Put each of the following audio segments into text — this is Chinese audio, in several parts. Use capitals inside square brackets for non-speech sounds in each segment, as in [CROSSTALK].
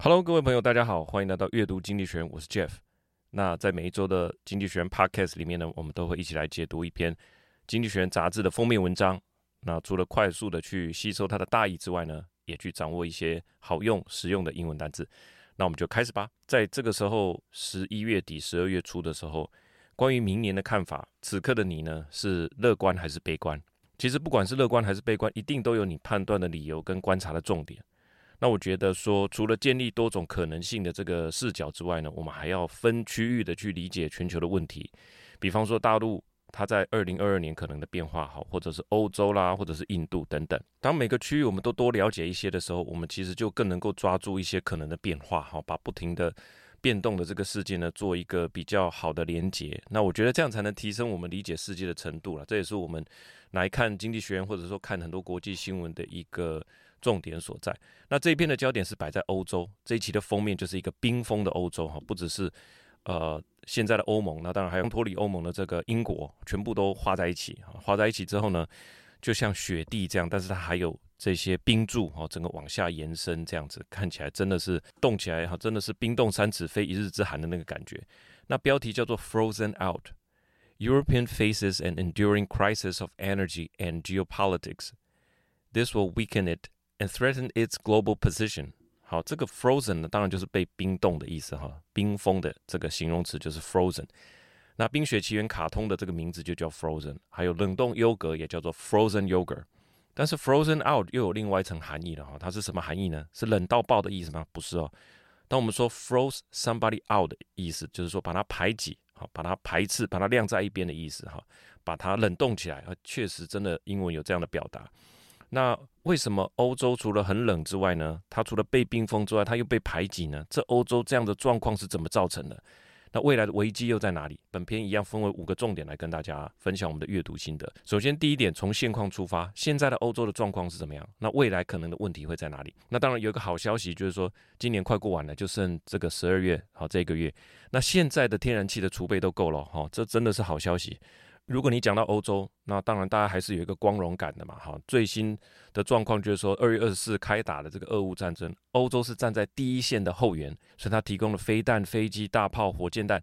Hello，各位朋友，大家好，欢迎来到阅读经济学，我是 Jeff。那在每一周的经济学 Podcast 里面呢，我们都会一起来解读一篇经济学杂志的封面文章。那除了快速的去吸收它的大意之外呢，也去掌握一些好用、实用的英文单词。那我们就开始吧。在这个时候，十一月底、十二月初的时候，关于明年的看法，此刻的你呢，是乐观还是悲观？其实不管是乐观还是悲观，一定都有你判断的理由跟观察的重点。那我觉得说，除了建立多种可能性的这个视角之外呢，我们还要分区域的去理解全球的问题。比方说大陆，它在二零二二年可能的变化，好，或者是欧洲啦，或者是印度等等。当每个区域我们都多了解一些的时候，我们其实就更能够抓住一些可能的变化，好，把不停的变动的这个世界呢，做一个比较好的连接。那我觉得这样才能提升我们理解世界的程度了。这也是我们来看经济学，或者说看很多国际新闻的一个。重点所在。那这一篇的焦点是摆在欧洲，这一期的封面就是一个冰封的欧洲哈，不只是呃现在的欧盟，那当然还有脱离欧盟的这个英国，全部都画在一起哈，画在一起之后呢，就像雪地这样，但是它还有这些冰柱哈，整个往下延伸这样子，看起来真的是冻起来哈，真的是冰冻三尺非一日之寒的那个感觉。那标题叫做 Frozen Out: European faces an enduring crisis of energy and geopolitics. This will weaken it. And threaten its global position。好，这个 frozen 呢，当然就是被冰冻的意思哈，冰封的这个形容词就是 frozen。那《冰雪奇缘》卡通的这个名字就叫 frozen，还有冷冻优格也叫做 frozen yogurt。但是 frozen out 又有另外一层含义了哈，它是什么含义呢？是冷到爆的意思吗？不是哦。当我们说 froze somebody out 的意思，就是说把它排挤，好，把它排斥，把它晾在一边的意思哈，把它冷冻起来啊，确实真的英文有这样的表达。那为什么欧洲除了很冷之外呢？它除了被冰封之外，它又被排挤呢？这欧洲这样的状况是怎么造成的？那未来的危机又在哪里？本篇一样分为五个重点来跟大家分享我们的阅读心得。首先，第一点，从现况出发，现在的欧洲的状况是怎么样？那未来可能的问题会在哪里？那当然有一个好消息，就是说今年快过完了，就剩这个十二月，好，这个月，那现在的天然气的储备都够了，哈，这真的是好消息。如果你讲到欧洲，那当然大家还是有一个光荣感的嘛，哈。最新的状况就是说，二月二十四开打的这个俄乌战争，欧洲是站在第一线的后援，所以他提供了飞弹、飞机、大炮、火箭弹，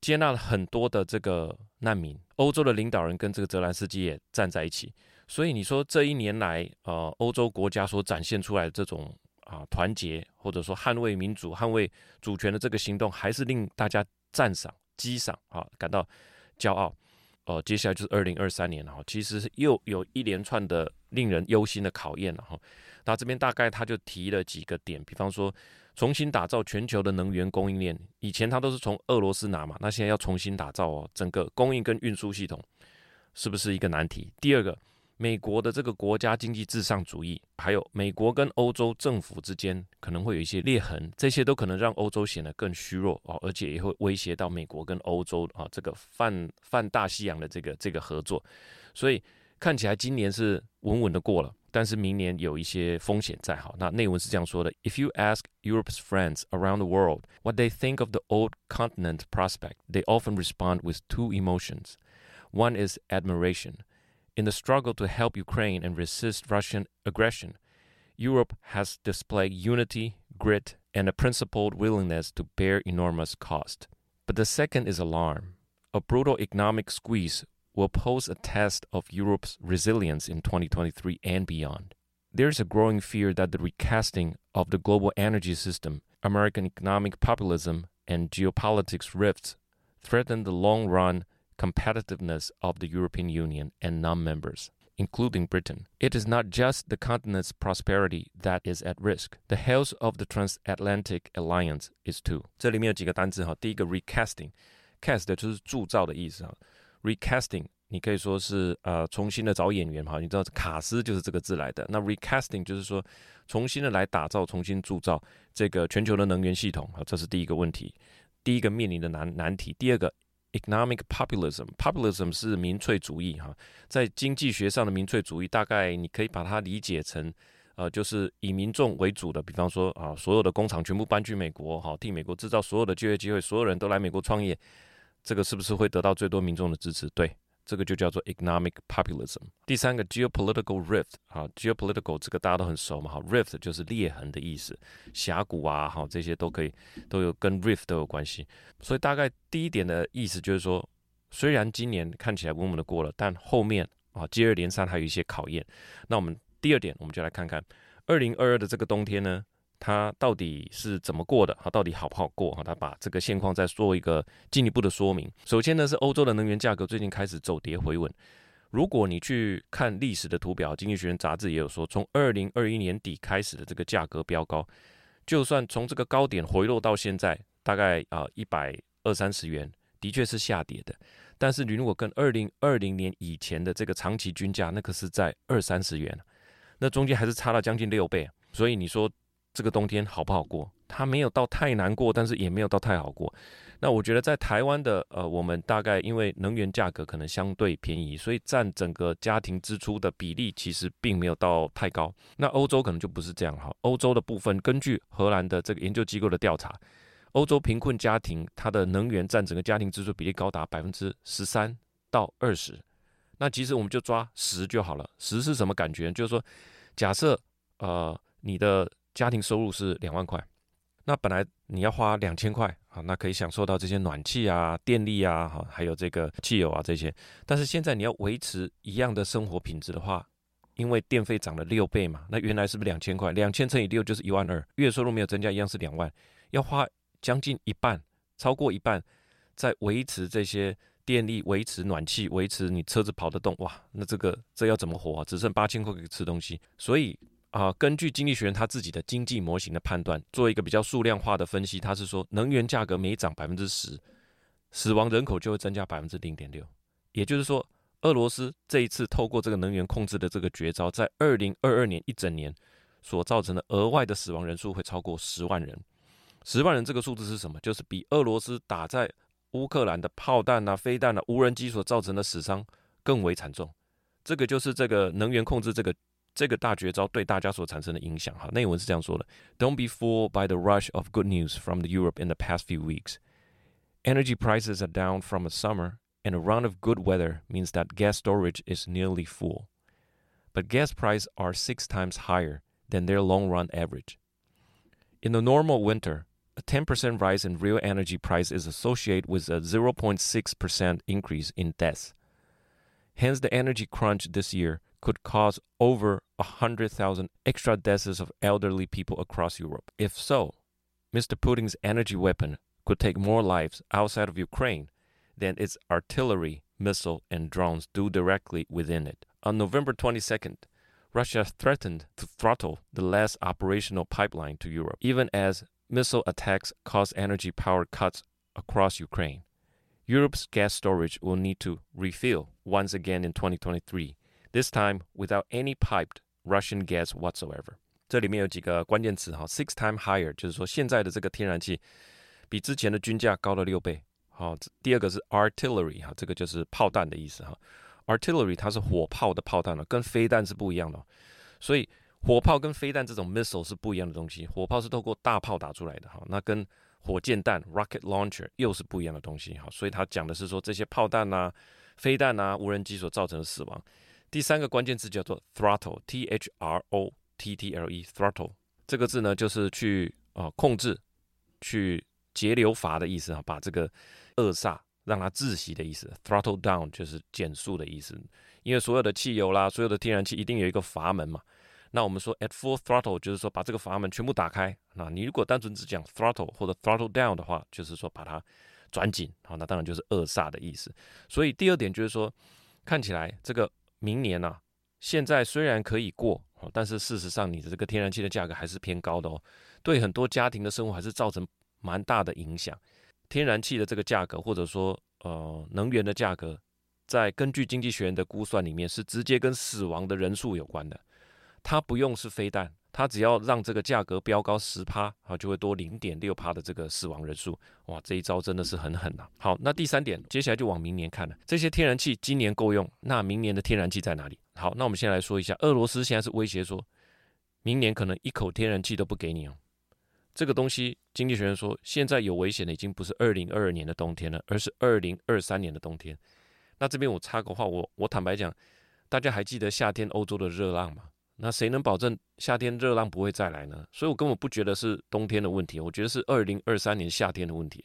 接纳了很多的这个难民。欧洲的领导人跟这个泽连斯基也站在一起，所以你说这一年来，呃，欧洲国家所展现出来的这种啊团结，或者说捍卫民主、捍卫主权的这个行动，还是令大家赞赏、激赏啊，感到骄傲。哦，接下来就是二零二三年了哈，其实又有一连串的令人忧心的考验了哈。那这边大概他就提了几个点，比方说重新打造全球的能源供应链，以前他都是从俄罗斯拿嘛，那现在要重新打造哦，整个供应跟运输系统是不是一个难题？第二个。美国的这个国家经济至上主义，还有美国跟欧洲政府之间可能会有一些裂痕，这些都可能让欧洲显得更虚弱啊，而且也会威胁到美国跟欧洲啊这个泛泛大西洋的这个这个合作。所以看起来今年是稳稳的过了，但是明年有一些风险在。好，那内文是这样说的：If you ask Europe's friends around the world what they think of the old continent prospect, they often respond with two emotions. One is admiration. In the struggle to help Ukraine and resist Russian aggression, Europe has displayed unity, grit, and a principled willingness to bear enormous cost. But the second is alarm. A brutal economic squeeze will pose a test of Europe's resilience in 2023 and beyond. There is a growing fear that the recasting of the global energy system, American economic populism, and geopolitics rifts threaten the long run competitiveness of the European Union and non-members, including Britain. It is not just the continent's prosperity that is at risk. The health of the transatlantic alliance is too. 这里面有几个单词哈，第一个 recasting，cast 就是铸造的意思哈，recasting 你可以说是呃重新的找演员哈，你知道卡斯就是这个字来的。那 recasting 就是说重新的来打造、重新铸造这个全球的能源系统啊，这是第一个问题，第一个面临的难难题。第二个。 Economic populism，populism 是民粹主义哈，在经济学上的民粹主义，大概你可以把它理解成，呃，就是以民众为主的，比方说啊，所有的工厂全部搬去美国，哈，替美国制造所有的就业机会，所有人都来美国创业，这个是不是会得到最多民众的支持？对，这个就叫做 economic populism。第三个 geopolitical rift 啊，geopolitical 这个大家都很熟嘛，哈，rift 就是裂痕的意思，峡谷啊，哈，这些都可以都有跟 rift 都有关系。所以大概第一点的意思就是说，虽然今年看起来稳稳的过了，但后面啊接二连三还有一些考验。那我们第二点，我们就来看看二零二二的这个冬天呢，它到底是怎么过的？哈，到底好不好过？哈，它把这个现况再做一个进一步的说明。首先呢，是欧洲的能源价格最近开始走跌回稳。如果你去看历史的图表，《经济学人》杂志也有说，从二零二一年底开始的这个价格飙高，就算从这个高点回落到现在，大概啊一百二三十元，的确是下跌的。但是你如果跟二零二零年以前的这个长期均价，那可是在二三十元，那中间还是差了将近六倍。所以你说。这个冬天好不好过？它没有到太难过，但是也没有到太好过。那我觉得在台湾的呃，我们大概因为能源价格可能相对便宜，所以占整个家庭支出的比例其实并没有到太高。那欧洲可能就不是这样哈。欧洲的部分，根据荷兰的这个研究机构的调查，欧洲贫困家庭它的能源占整个家庭支出比例高达百分之十三到二十。那其实我们就抓十就好了。十是什么感觉？就是说，假设呃你的家庭收入是两万块，那本来你要花两千块啊，那可以享受到这些暖气啊、电力啊，哈，还有这个汽油啊这些。但是现在你要维持一样的生活品质的话，因为电费涨了六倍嘛，那原来是不是两千块？两千乘以六就是一万二，月收入没有增加，一样是两万，要花将近一半，超过一半，在维持这些电力、维持暖气、维持你车子跑得动，哇，那这个这要怎么活啊？只剩八千块可以吃东西，所以。啊，根据经济学人他自己的经济模型的判断，做一个比较数量化的分析，他是说，能源价格每涨百分之十，死亡人口就会增加百分之零点六。也就是说，俄罗斯这一次透过这个能源控制的这个绝招，在二零二二年一整年所造成的额外的死亡人数会超过十万人。十万人这个数字是什么？就是比俄罗斯打在乌克兰的炮弹啊、飞弹啊、无人机所造成的死伤更为惨重。这个就是这个能源控制这个。这个大绝招对大家所产生的影响，哈，内文是这样说的：Don't be fooled by the rush of good news from the Europe in the past few weeks. Energy prices are down from the summer, and a round of good weather means that gas storage is nearly full. But gas prices are six times higher than their long-run average. In the normal winter, a 10% rise in real energy price is associated with a 0.6% increase in deaths. Hence, the energy crunch this year could cause over a hundred thousand extra deaths of elderly people across Europe. If so, Mr. Putin's energy weapon could take more lives outside of Ukraine than its artillery, missile, and drones do directly within it. On November 22nd, Russia threatened to throttle the last operational pipeline to Europe, even as missile attacks caused energy power cuts across Ukraine. Europe's gas storage will need to refill once again in 2023 This time without any piped Russian gas whatsoever。这里面有几个关键词哈，six time higher，就是说现在的这个天然气比之前的均价高了六倍。好，第二个是 artillery 哈，这个就是炮弹的意思哈。artillery 它是火炮的炮弹了，跟飞弹是不一样的。所以火炮跟飞弹这种 missile 是不一样的东西，火炮是透过大炮打出来的哈，那跟火箭弹 rocket launcher 又是不一样的东西哈。所以它讲的是说这些炮弹啊、飞弹啊、无人机所造成的死亡。第三个关键字叫做 throttle，t h r o t t l e，throttle 这个字呢，就是去啊、呃、控制、去节流阀的意思啊，把这个扼杀，让它窒息的意思。throttle down 就是减速的意思。因为所有的汽油啦，所有的天然气一定有一个阀门嘛。那我们说 at full throttle 就是说把这个阀门全部打开。那你如果单纯只讲 throttle 或者 throttle down 的话，就是说把它转紧。好，那当然就是扼杀的意思。所以第二点就是说，看起来这个。明年呢、啊，现在虽然可以过，但是事实上你的这个天然气的价格还是偏高的哦，对很多家庭的生活还是造成蛮大的影响。天然气的这个价格，或者说呃能源的价格，在根据经济学人的估算里面，是直接跟死亡的人数有关的。它不用是飞弹。它只要让这个价格飙高十趴，啊，就会多零点六趴的这个死亡人数。哇，这一招真的是很狠呐、好，那第三点，接下来就往明年看了。这些天然气今年够用，那明年的天然气在哪里？好，那我们先来说一下，俄罗斯现在是威胁说，明年可能一口天然气都不给你哦。这个东西，经济学人说，现在有危险的已经不是二零二二年的冬天了，而是二零二三年的冬天。那这边我插个话，我我坦白讲，大家还记得夏天欧洲的热浪吗？那谁能保证夏天热浪不会再来呢？所以我根本不觉得是冬天的问题，我觉得是二零二三年夏天的问题。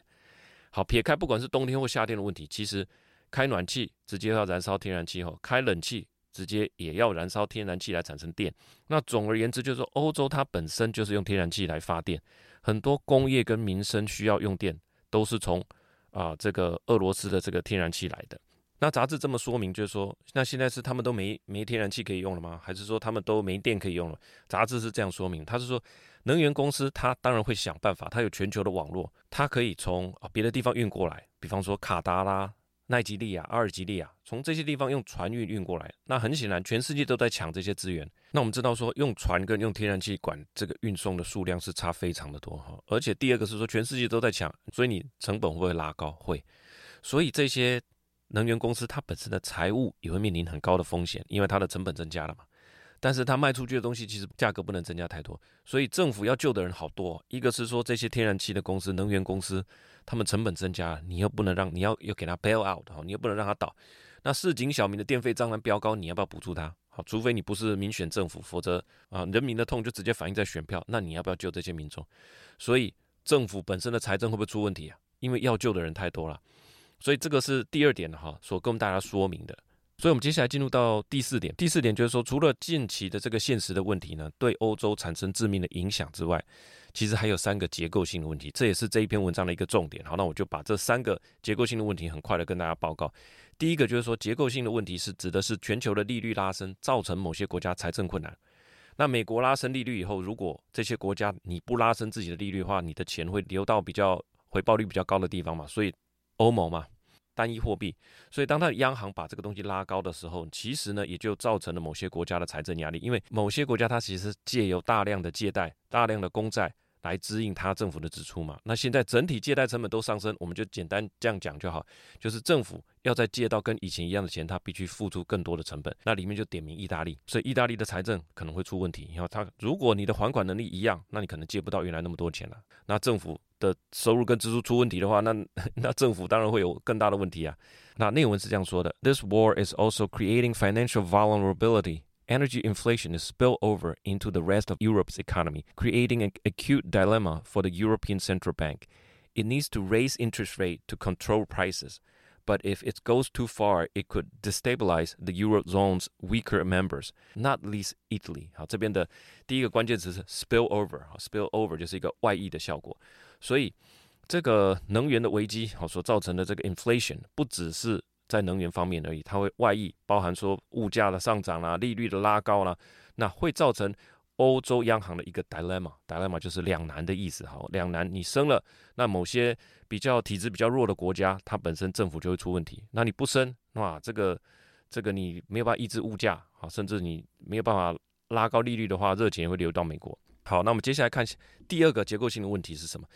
好，撇开不管是冬天或夏天的问题，其实开暖气直接要燃烧天然气后，开冷气直接也要燃烧天然气来产生电。那总而言之，就是说欧洲它本身就是用天然气来发电，很多工业跟民生需要用电都是从啊、这个俄罗斯的这个天然气来的。那杂志这么说明，就是说，那现在是他们都没没天然气可以用了吗？还是说他们都没电可以用了？杂志是这样说明，他是说，能源公司他当然会想办法，他有全球的网络，他可以从啊别的地方运过来，比方说卡达拉、奈及利亚、阿尔及利亚，从这些地方用船运运过来。那很显然，全世界都在抢这些资源。那我们知道说，用船跟用天然气管这个运送的数量是差非常的多哈。而且第二个是说，全世界都在抢，所以你成本会不会拉高？会。所以这些。能源公司它本身的财务也会面临很高的风险，因为它的成本增加了嘛。但是它卖出去的东西其实价格不能增加太多，所以政府要救的人好多。一个是说这些天然气的公司、能源公司，他们成本增加，你又不能让你要要给他 bail out 哈，你又不能让他倒。那市井小民的电费当然飙高，你要不要补助他？好，除非你不是民选政府，否则啊，人民的痛就直接反映在选票。那你要不要救这些民众？所以政府本身的财政会不会出问题啊？因为要救的人太多了。所以这个是第二点哈，所跟我们大家说明的。所以，我们接下来进入到第四点。第四点就是说，除了近期的这个现实的问题呢，对欧洲产生致命的影响之外，其实还有三个结构性的问题，这也是这一篇文章的一个重点。好，那我就把这三个结构性的问题很快的跟大家报告。第一个就是说，结构性的问题是指的是全球的利率拉升，造成某些国家财政困难。那美国拉升利率以后，如果这些国家你不拉升自己的利率的话，你的钱会流到比较回报率比较高的地方嘛，所以。欧盟嘛，单一货币，所以当它的央行把这个东西拉高的时候，其实呢也就造成了某些国家的财政压力，因为某些国家它其实借由大量的借贷、大量的公债来支应它政府的支出嘛。那现在整体借贷成本都上升，我们就简单这样讲就好，就是政府要再借到跟以前一样的钱，它必须付出更多的成本。那里面就点名意大利，所以意大利的财政可能会出问题。然后它如果你的还款能力一样，那你可能借不到原来那么多钱了。那政府。的收入跟支出出问题的话，那那政府当然会有更大的问题啊。那内文是这样说的：This war [LAUGHS] is also creating financial vulnerability. Energy inflation is spill over into the rest of Europe's economy, creating an acute dilemma for the European Central Bank. It needs to raise interest rate to control prices. But if it goes too far, it could destabilize the Eurozone's weaker members, not least Italy. 好，这边的第一个关键词是 spill over。好，spill over 就是一个外溢的效果。 所以，这个能源的危机好所造成的这个 inflation 不只是在能源方面而已，它会外溢，包含说物价的上涨啦、利率的拉高啦，那会造成。欧洲央行的一个 dilemma，dilemma 就是两难的意思。好，两难，你升了，那某些比较体质比较弱的国家，它本身政府就会出问题。那你不升，哇，这个这个你没有办法抑制物价，好，甚至你没有办法拉高利率的话，热钱会流到美国。好，那我们接下来看第二个结构性的问题是什么？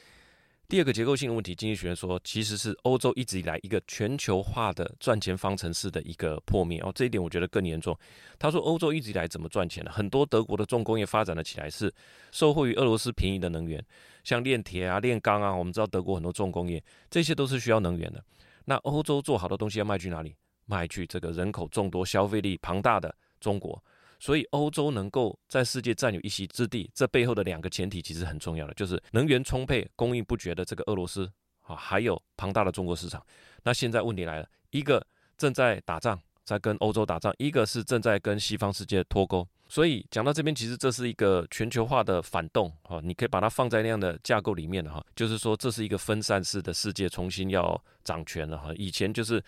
第二个结构性的问题，经济学人说，其实是欧洲一直以来一个全球化的赚钱方程式的一个破灭哦。这一点我觉得更严重。他说，欧洲一直以来怎么赚钱呢？很多德国的重工业发展了起来，是受惠于俄罗斯便宜的能源，像炼铁啊、炼钢啊。我们知道德国很多重工业，这些都是需要能源的。那欧洲做好的东西要卖去哪里？卖去这个人口众多、消费力庞大的中国。所以欧洲能够在世界占有一席之地，这背后的两个前提其实很重要的，就是能源充沛、供应不绝的这个俄罗斯啊，还有庞大的中国市场。那现在问题来了，一个正在打仗，在跟欧洲打仗；一个是正在跟西方世界脱钩。所以讲到这边，其实这是一个全球化的反动啊，你可以把它放在那样的架构里面的哈，就是说这是一个分散式的世界重新要掌权了哈。以前就是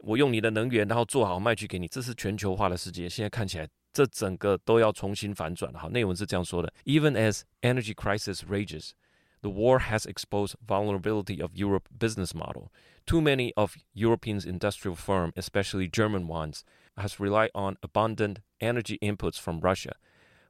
我用你的能源，然后做好卖去给你，这是全球化的世界。现在看起来。这整个都要重新反转了。好，内文是这样说的：Even as energy crisis rages, the war has exposed vulnerability of Europe business model. Too many of European industrial firms, especially German ones, has relied on abundant energy inputs from Russia.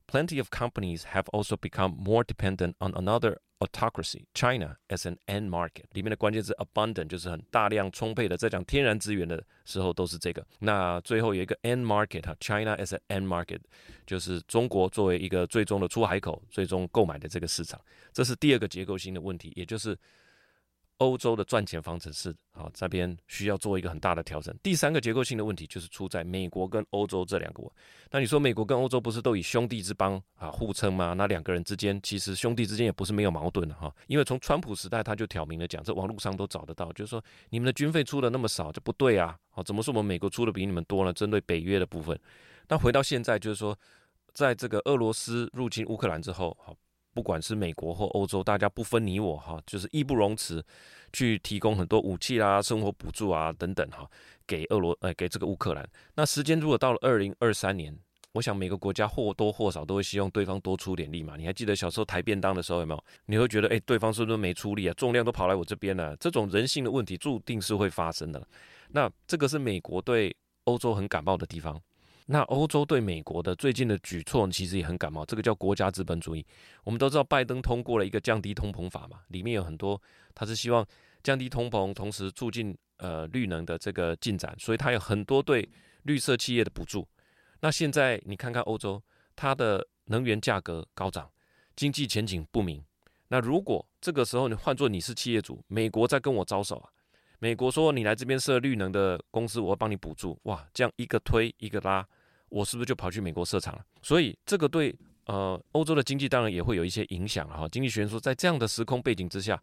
Plenty of companies have also become more dependent on another autocracy, China, as an end market. 里面的关键字 abundant 就是很大量充沛的，在讲天然资源的时候都是这个。那最后有一个 end market 哈，China as an end market 就是中国作为一个最终的出海口，最终购买的这个市场。这是第二个结构性的问题，也就是欧洲的赚钱方程式啊，这边需要做一个很大的调整。第三个结构性的问题就是出在美国跟欧洲这两个。那你说美国跟欧洲不是都以兄弟之邦啊互称吗？那两个人之间其实兄弟之间也不是没有矛盾的哈。因为从川普时代他就挑明了讲，这网络上都找得到，就是说你们的军费出的那么少，这不对啊。好，怎么说我们美国出的比你们多呢？针对北约的部分。那回到现在就是说，在这个俄罗斯入侵乌克兰之后，好。不管是美国或欧洲，大家不分你我哈，就是义不容辞去提供很多武器啦、生活补助啊等等哈，给俄罗呃给这个乌克兰。那时间如果到了二零二三年，我想每个国家或多或少都会希望对方多出点力嘛。你还记得小时候抬便当的时候有没有？你会觉得哎，对方是不是没出力啊？重量都跑来我这边了，这种人性的问题注定是会发生的。那这个是美国对欧洲很感冒的地方。那欧洲对美国的最近的举措其实也很感冒，这个叫国家资本主义。我们都知道拜登通过了一个降低通膨法嘛，里面有很多，他是希望降低通膨，同时促进呃绿能的这个进展，所以他有很多对绿色企业的补助。那现在你看看欧洲，它的能源价格高涨，经济前景不明。那如果这个时候你换做你是企业主，美国在跟我招手啊，美国说你来这边设绿能的公司，我会帮你补助，哇，这样一个推一个拉。我是不是就跑去美国设厂了？所以这个对呃欧洲的经济当然也会有一些影响哈。经济学人说，在这样的时空背景之下，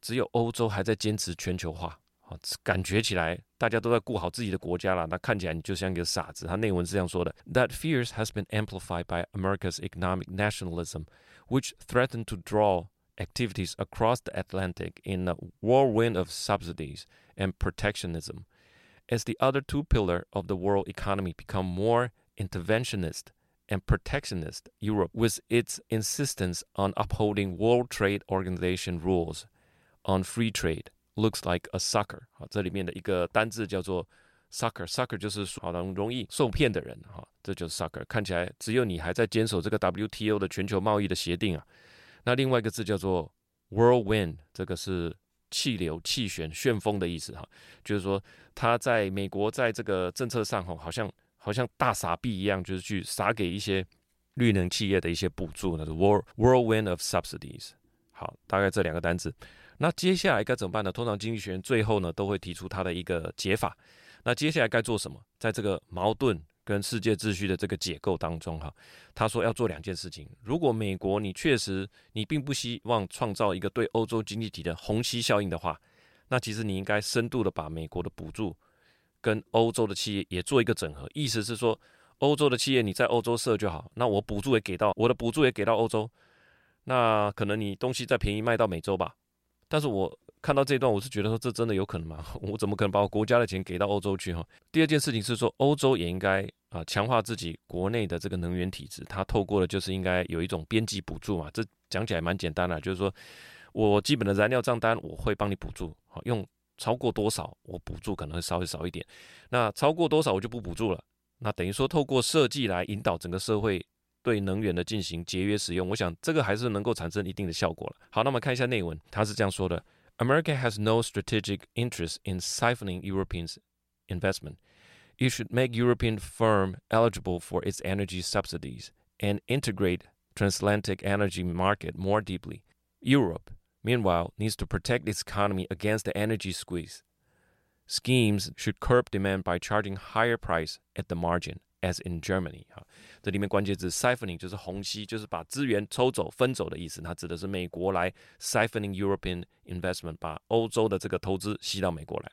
只有欧洲还在坚持全球化啊，感觉起来大家都在顾好自己的国家了。那看起来你就像一个傻子。他内文是这样说的：That fears has been amplified by America's economic nationalism, which threatened to draw activities across the Atlantic in a whirlwind of subsidies and protectionism, as the other two pillars of the world economy become more Interventionist and protectionist Europe, with its insistence on upholding World Trade Organization rules on free trade, looks like a sucker。好，这里面的一个单字叫做 sucker，sucker 就是好像容易受骗的人。哈，这就是 sucker。看起来只有你还在坚守这个 WTO 的全球贸易的协定啊。那另外一个字叫做 whirlwind，这个是气流、气旋、旋风的意思。哈，就是说他在美国在这个政策上，哈，好像。 好像大傻逼一样，就是去撒给一些绿能企业的一些补助，那是 whirlwind of subsidies。好，大概这两个单子。那接下来该怎么办呢？通常经济学人最后呢都会提出他的一个解法。那接下来该做什么？在这个矛盾跟世界秩序的这个解构当中，哈，他说要做两件事情。如果美国你确实你并不希望创造一个对欧洲经济体的虹吸效应的话，那其实你应该深度的把美国的补助。跟欧洲的企业也做一个整合，意思是说，欧洲的企业你在欧洲设就好，那我补助也给到，我的补助也给到欧洲，那可能你东西再便宜卖到美洲吧。但是我看到这段，我是觉得说，这真的有可能吗？[LAUGHS] 我怎么可能把我国家的钱给到欧洲去哈？第二件事情是说，欧洲也应该啊强化自己国内的这个能源体制，它透过的就是应该有一种边际补助嘛。这讲起来蛮简单的，就是说我基本的燃料账单我会帮你补助，好用。超过多少，我补助可能会稍微少一点。那超过多少，我就不补助了。那等于说，透过设计来引导整个社会对能源的进行节约使用，我想这个还是能够产生一定的效果了。好，那么看一下内文，他是这样说的：America has no strategic interest in siphoning Europeans' investment. It should make European firm eligible for its energy subsidies and integrate transatlantic energy market more deeply. Europe. Meanwhile, needs to protect its economy against the energy squeeze. Schemes should curb demand by charging higher price at the margin, as in Germany. 哈，这里面关键字 siphoning 就是虹吸，就是把资源抽走、分走的意思。它指的是美国来 siphoning European investment，把欧洲的这个投资吸到美国来。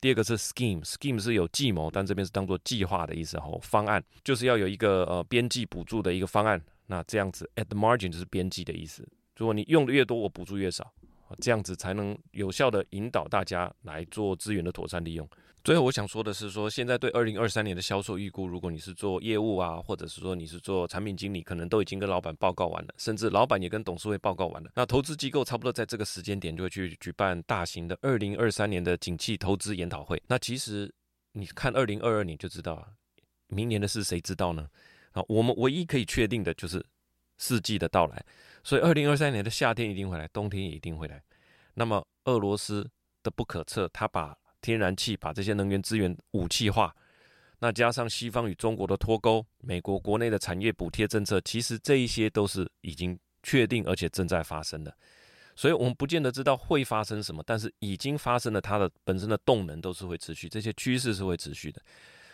第二个是 scheme，scheme 是有计谋，但这边是当做计划的意思。哈，方案就是要有一个呃边际补助的一个方案。那这样子 at the margin 就是边际的意思。 如果你用的越多，我补助越少，这样子才能有效的引导大家来做资源的妥善利用。最后我想说的是说，现在对二零二三年的销售预估，如果你是做业务啊，或者是说你是做产品经理，可能都已经跟老板报告完了，甚至老板也跟董事会报告完了。那投资机构差不多在这个时间点就会去举办大型的二零二三年的景气投资研讨会。那其实你看二零二二年就知道，明年的事谁知道呢？啊，我们唯一可以确定的就是四季的到来。所以，二零二三年的夏天一定会来，冬天也一定会来。那么，俄罗斯的不可测，他把天然气、把这些能源资源武器化，那加上西方与中国的脱钩，美国国内的产业补贴政策，其实这一些都是已经确定而且正在发生的。所以我们不见得知道会发生什么，但是已经发生了，它的本身的动能都是会持续，这些趋势是会持续的。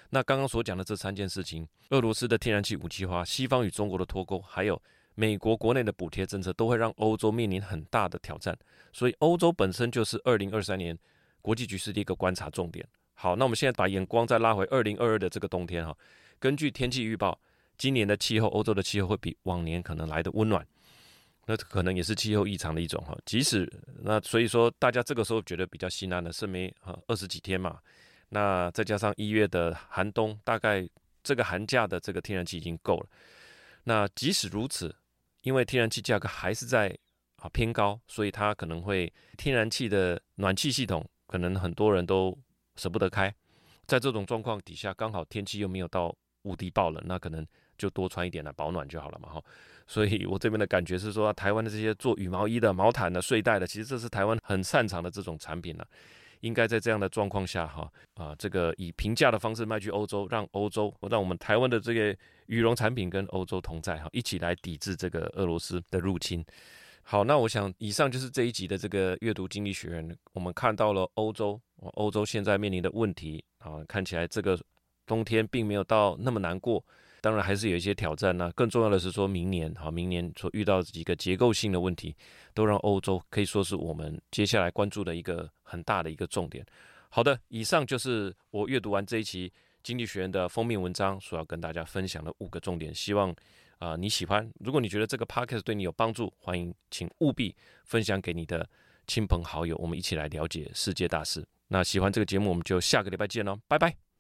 那刚刚所讲的这三件事情，俄罗斯的天然气武器化，西方与中国的脱钩，还有美国国内的补贴政策，都会让欧洲面临很大的挑战。所以欧洲本身就是二零二三年国际局势的一个观察重点。好，那我们现在把眼光再拉回二零二二的这个冬天哈，根据天气预报，今年的气候，欧洲的气候会比往年可能来得温暖。那可能也是气候异常的一种哈，即使那所以说大家这个时候觉得比较心安的是没啊二十几天嘛，那再加上一月的寒冬，大概这个寒假的这个天然气已经够了。那即使如此，因为天然气价格还是在啊偏高，所以它可能会天然气的暖气系统可能很多人都舍不得开。在这种状况底下，刚好天气又没有到无敌爆冷，那可能就多穿一点来保暖就好了嘛哈。所以我这边的感觉是说，台湾的这些做羽毛衣的、毛毯的、睡袋的，其实这是台湾很擅长的这种产品了、应该在这样的状况下，哈啊，这个以平价的方式卖去欧洲，让欧洲，让我们台湾的这个羽绒产品跟欧洲同在，哈，一起来抵制这个俄罗斯的入侵。好，那我想以上就是这一集的这个阅读经济学人，我们看到了欧洲，欧洲现在面临的问题啊，看起来这个冬天并没有到那么难过。当然还是有一些挑战呢、更重要的是说，明年哈，明年所遇到几个结构性的问题，都让欧洲可以说是我们接下来关注的一个很大的一个重点。好的，以上就是我阅读完这一期《经济学人》的封面文章所要跟大家分享的五个重点。希望啊、你喜欢。如果你觉得这个 podcast 对你有帮助，欢迎请务必分享给你的亲朋好友，我们一起来了解世界大事。那喜欢这个节目，我们就下个礼拜见喽，拜拜。